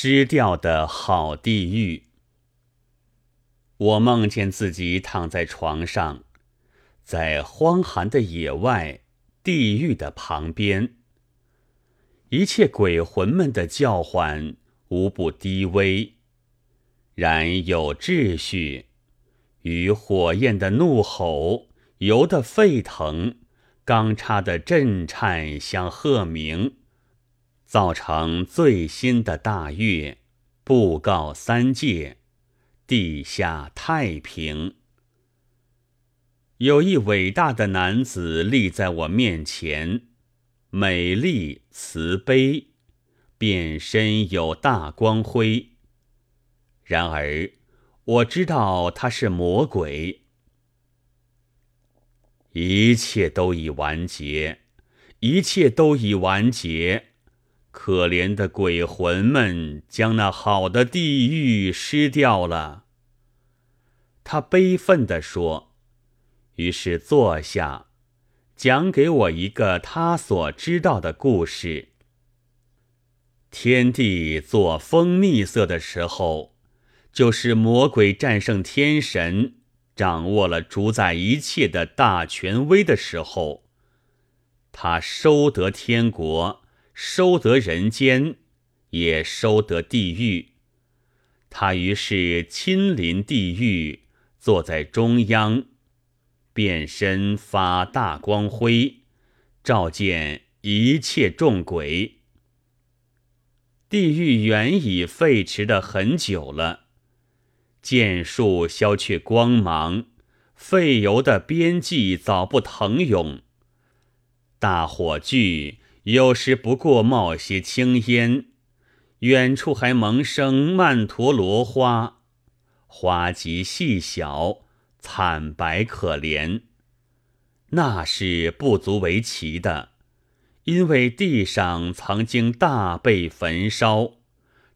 失掉的好地狱。我梦见自己躺在床上，在荒寒的野外，地狱的旁边，一切鬼魂们的叫唤无不低微，然有秩序，与火焰的怒吼、油的沸腾、钢叉的震颤相和鸣。造成最新的大乐，布告三界，地下太平。有一伟大的男子立在我面前，美丽慈悲，遍身有大光辉。然而，我知道他是魔鬼。一切都已完结，一切都已完结。可怜的鬼魂们将那好的地狱失掉了。他悲愤地说：“于是坐下，讲给我一个他所知道的故事。天地做蜂蜜色的时候，就是魔鬼战胜天神，掌握了主宰一切的大权威的时候。他收得天国。”收得人间，也收得地狱。他于是亲临地狱，坐在中央，变身发大光辉，照见一切众鬼。地狱原已废弛的很久了，剑术消却光芒，废油的边际早不腾涌，大火炬。有时不过冒些青烟，远处还萌生曼陀罗花，花极细小，惨白可怜。那是不足为奇的，因为地上曾经大被焚烧，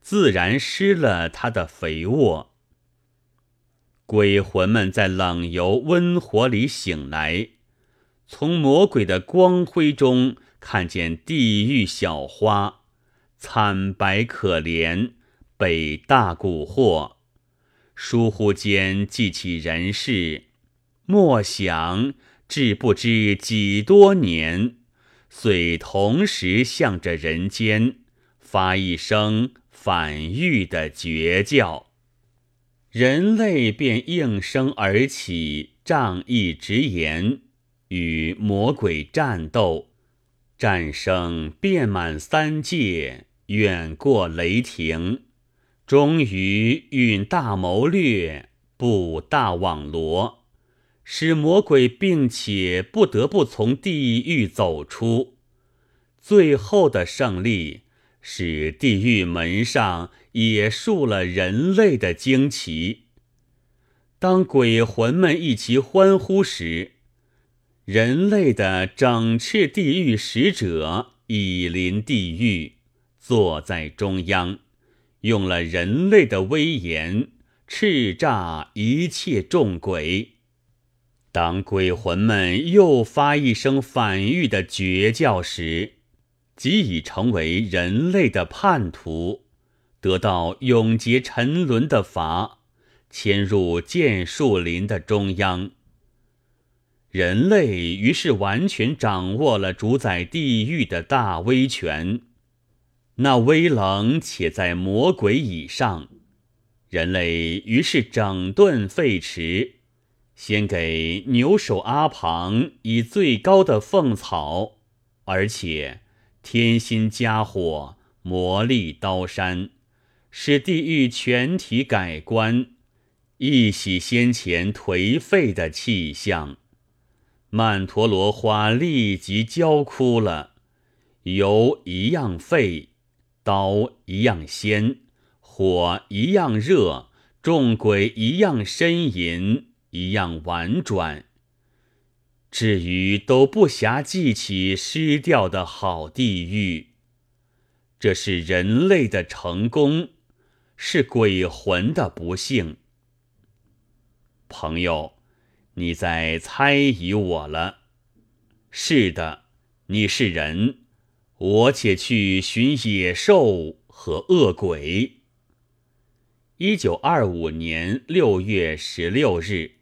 自然失了它的肥沃。鬼魂们在冷油温火里醒来，从魔鬼的光辉中。看见地狱小花，惨白可怜，被大蛊惑。疏忽间记起人世，莫想至不知几多年，遂同时向着人间发一声反狱的绝叫。人类便应声而起，仗义直言，与魔鬼战斗。战声遍满三界，远过雷霆，终于运大谋略，布大网罗，使魔鬼并且不得不从地狱走出。最后的胜利，使地狱门上也竖了人类的旌旗。当鬼魂们一齐欢呼时，人类的整饬地狱使者已临地狱，坐在中央，用了人类的威严叱咤一切众鬼。当鬼魂们又发一声反狱的绝叫时，即已成为人类的叛徒，得到永劫沉沦的罚，迁入剑树林的中央。人类于是完全掌握了主宰地狱的大威权，那威冷且在魔鬼以上。人类于是整顿废弛，先给牛首阿旁以最高的凤草，而且添新加火，磨砺刀山，使地狱全体改观，一洗先前颓废的气象。曼陀罗花立即焦枯了，油一样沸，刀一样鲜，火一样热，众鬼一样呻吟，一样婉转。至于都不暇记起失掉的好地狱，这是人类的成功，是鬼魂的不幸。朋友。你在猜疑我了？是的，你是人，我且去寻野兽，和恶鬼。一九二五年六月十六日。